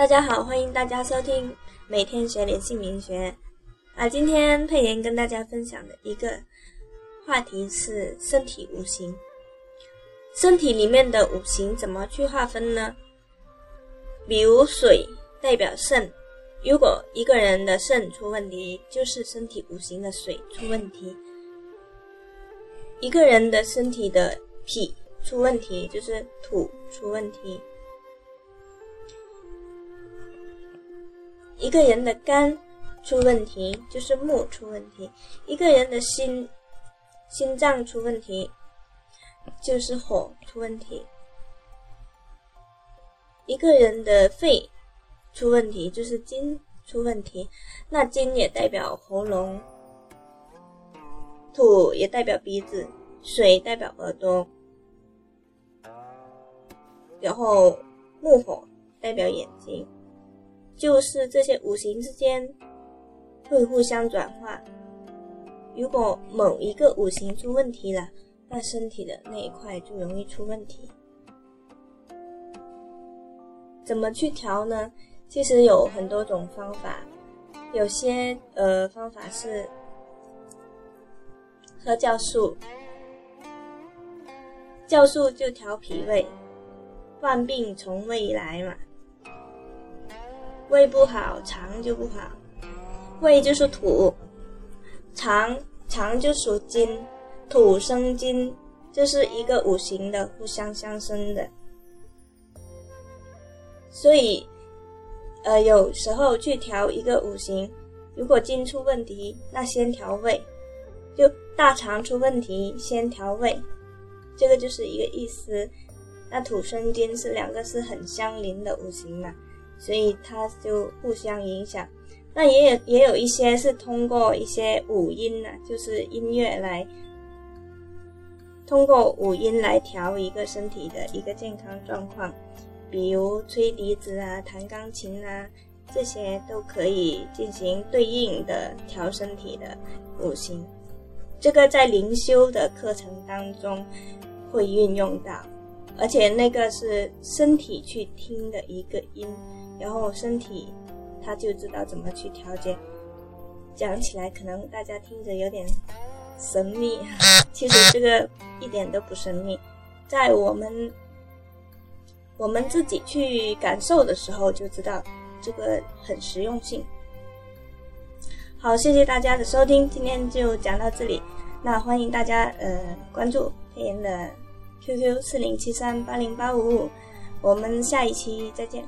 大家好，欢迎大家收听每天学点姓名学。啊，今天佩妍跟大家分享的一个话题是身体五行。身体里面的五行怎么去划分呢？比如水代表肾，如果一个人的肾出问题，就是身体五行的水出问题；一个人的身体的脾出问题，就是土出问题。一个人的肝出问题，就是木出问题；一个人的心心脏出问题，就是火出问题；一个人的肺出问题，就是金出问题。那金也代表喉咙，土也代表鼻子，水代表耳朵，然后木火代表眼睛。就是这些五行之间会互相转化。如果某一个五行出问题了，那身体的那一块就容易出问题。怎么去调呢？其实有很多种方法，有些呃方法是喝酵素，酵素就调脾胃，万病从胃来嘛。胃不好，肠就不好。胃就是土，肠肠就属金，土生金，这是一个五行的互相相生的。所以，呃，有时候去调一个五行，如果金出问题，那先调胃；就大肠出问题，先调胃。这个就是一个意思。那土生金是两个是很相邻的五行嘛。所以它就互相影响，那也有也有一些是通过一些五音呢，就是音乐来通过五音来调一个身体的一个健康状况，比如吹笛子啊、弹钢琴啊，这些都可以进行对应的调身体的五行。这个在灵修的课程当中会运用到，而且那个是身体去听的一个音。然后身体，他就知道怎么去调节。讲起来可能大家听着有点神秘，其实这个一点都不神秘，在我们我们自己去感受的时候就知道这个很实用性。好，谢谢大家的收听，今天就讲到这里。那欢迎大家呃关注佩妍的 QQ 四零七三八零八五五，我们下一期再见。